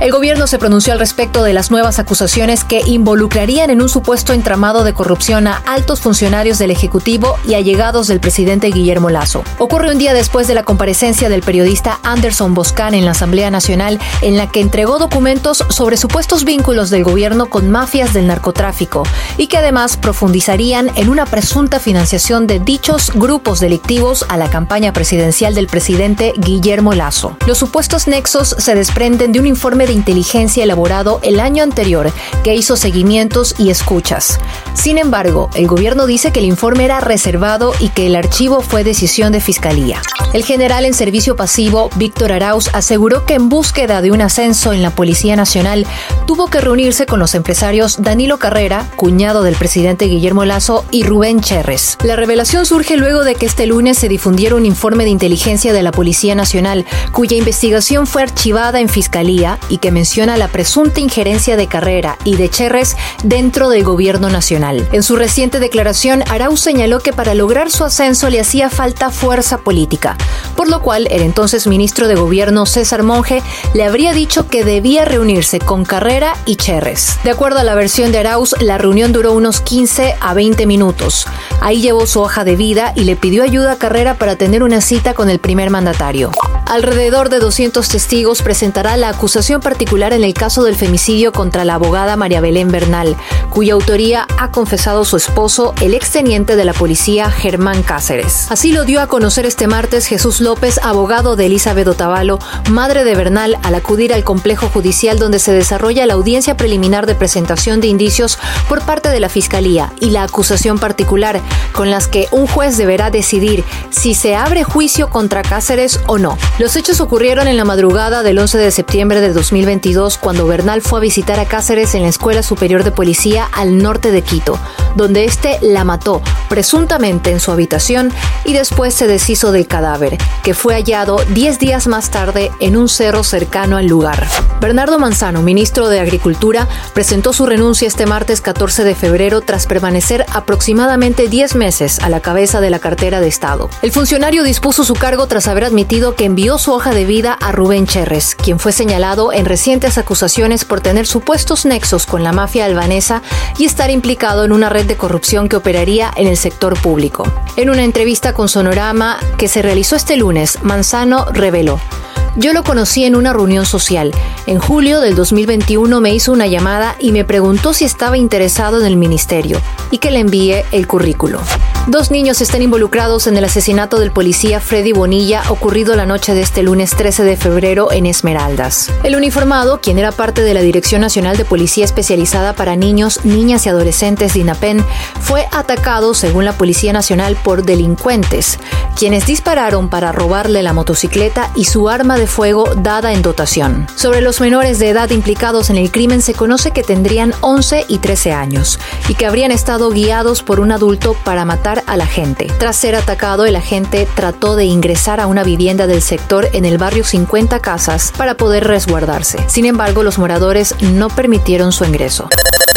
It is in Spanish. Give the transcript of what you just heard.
El gobierno se pronunció al respecto de las nuevas acusaciones que involucrarían en un supuesto entramado de corrupción a altos funcionarios del Ejecutivo y allegados del presidente Guillermo Lazo. Ocurre un día después de la comparecencia del periodista Anderson Boscan en la Asamblea Nacional, en la que entregó documentos sobre supuestos vínculos del gobierno con mafias del narcotráfico y que además profundizarían en una presunta financiación de dichos grupos delictivos a la campaña presidencial del presidente Guillermo Lazo. Los supuestos nexos se desprenden de un informe inteligencia elaborado el año anterior que hizo seguimientos y escuchas. Sin embargo, el gobierno dice que el informe era reservado y que el archivo fue decisión de fiscalía. El general en servicio pasivo, Víctor Arauz, aseguró que en búsqueda de un ascenso en la Policía Nacional tuvo que reunirse con los empresarios Danilo Carrera, cuñado del presidente Guillermo Lazo, y Rubén Cherres. La revelación surge luego de que este lunes se difundiera un informe de inteligencia de la Policía Nacional, cuya investigación fue archivada en fiscalía y que menciona la presunta injerencia de Carrera y de Cherres dentro del gobierno nacional. En su reciente declaración, Arauz señaló que para lograr su ascenso le hacía falta fuerza política, por lo cual el entonces ministro de Gobierno César Monge le habría dicho que debía reunirse con Carrera y Cherres. De acuerdo a la versión de Arauz, la reunión duró unos 15 a 20 minutos. Ahí llevó su hoja de vida y le pidió ayuda a Carrera para tener una cita con el primer mandatario. Alrededor de 200 testigos presentará la acusación particular en el caso del femicidio contra la abogada María Belén Bernal, cuya autoría ha confesado su esposo, el exteniente de la policía Germán Cáceres. Así lo dio a conocer este martes Jesús López, abogado de Elizabeth Otavalo, madre de Bernal, al acudir al complejo judicial donde se desarrolla la audiencia preliminar de presentación de indicios por parte de la Fiscalía y la acusación particular, con las que un juez deberá decidir si se abre juicio contra Cáceres o no. Los hechos ocurrieron en la madrugada del 11 de septiembre de 2022 cuando Bernal fue a visitar a Cáceres en la Escuela Superior de Policía al norte de Quito, donde éste la mató, presuntamente en su habitación, y después se deshizo del cadáver, que fue hallado 10 días más tarde en un cerro cercano al lugar. Bernardo Manzano, ministro de Agricultura, presentó su renuncia este martes 14 de febrero tras permanecer aproximadamente 10 meses a la cabeza de la cartera de Estado. El funcionario dispuso su cargo tras haber admitido que envió su hoja de vida a Rubén Cherres, quien fue señalado en recientes acusaciones por tener supuestos nexos con la mafia albanesa y estar implicado en una red de corrupción que operaría en el sector público. En una entrevista con Sonorama que se realizó este lunes, Manzano reveló, yo lo conocí en una reunión social. En julio del 2021 me hizo una llamada y me preguntó si estaba interesado en el ministerio y que le envíe el currículo. Dos niños están involucrados en el asesinato del policía Freddy Bonilla ocurrido la noche de este lunes 13 de febrero en Esmeraldas. El uniformado, quien era parte de la Dirección Nacional de Policía Especializada para Niños, Niñas y Adolescentes de INAPEN, fue atacado, según la Policía Nacional, por delincuentes, quienes dispararon para robarle la motocicleta y su arma de fuego dada en dotación. Sobre los menores de edad implicados en el crimen se conoce que tendrían 11 y 13 años y que habrían estado guiados por un adulto para matar a la gente. Tras ser atacado, el agente trató de ingresar a una vivienda del sector en el barrio 50 Casas para poder resguardarse. Sin embargo, los moradores no permitieron su ingreso.